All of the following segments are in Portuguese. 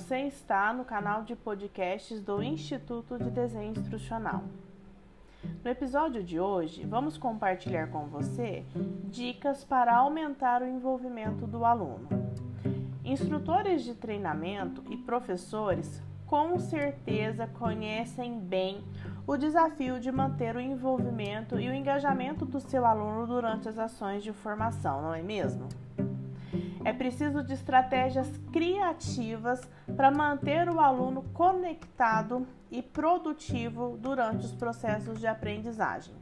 Você está no canal de podcasts do Instituto de Desenho Instrucional. No episódio de hoje, vamos compartilhar com você dicas para aumentar o envolvimento do aluno. Instrutores de treinamento e professores com certeza conhecem bem o desafio de manter o envolvimento e o engajamento do seu aluno durante as ações de formação, não é mesmo? É preciso de estratégias criativas para manter o aluno conectado e produtivo durante os processos de aprendizagem.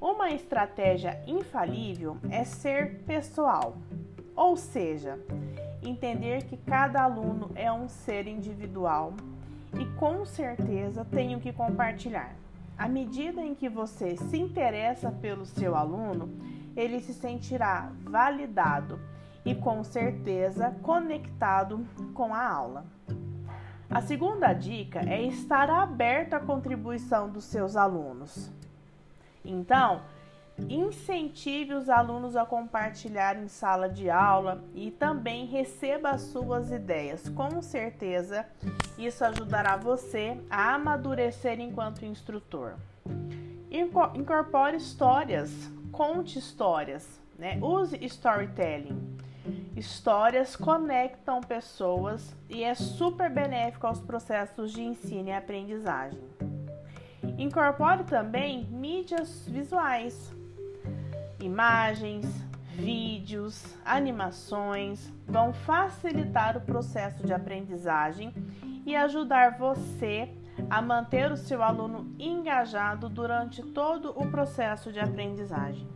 Uma estratégia infalível é ser pessoal, ou seja, entender que cada aluno é um ser individual e com certeza tem o que compartilhar. À medida em que você se interessa pelo seu aluno, ele se sentirá validado e com certeza conectado com a aula. A segunda dica é estar aberto à contribuição dos seus alunos. Então, incentive os alunos a compartilhar em sala de aula e também receba as suas ideias. Com certeza, isso ajudará você a amadurecer enquanto instrutor. Incorpore histórias, conte histórias, né? use storytelling. Histórias conectam pessoas e é super benéfico aos processos de ensino e aprendizagem. Incorpore também mídias visuais, imagens, vídeos, animações vão facilitar o processo de aprendizagem e ajudar você a manter o seu aluno engajado durante todo o processo de aprendizagem.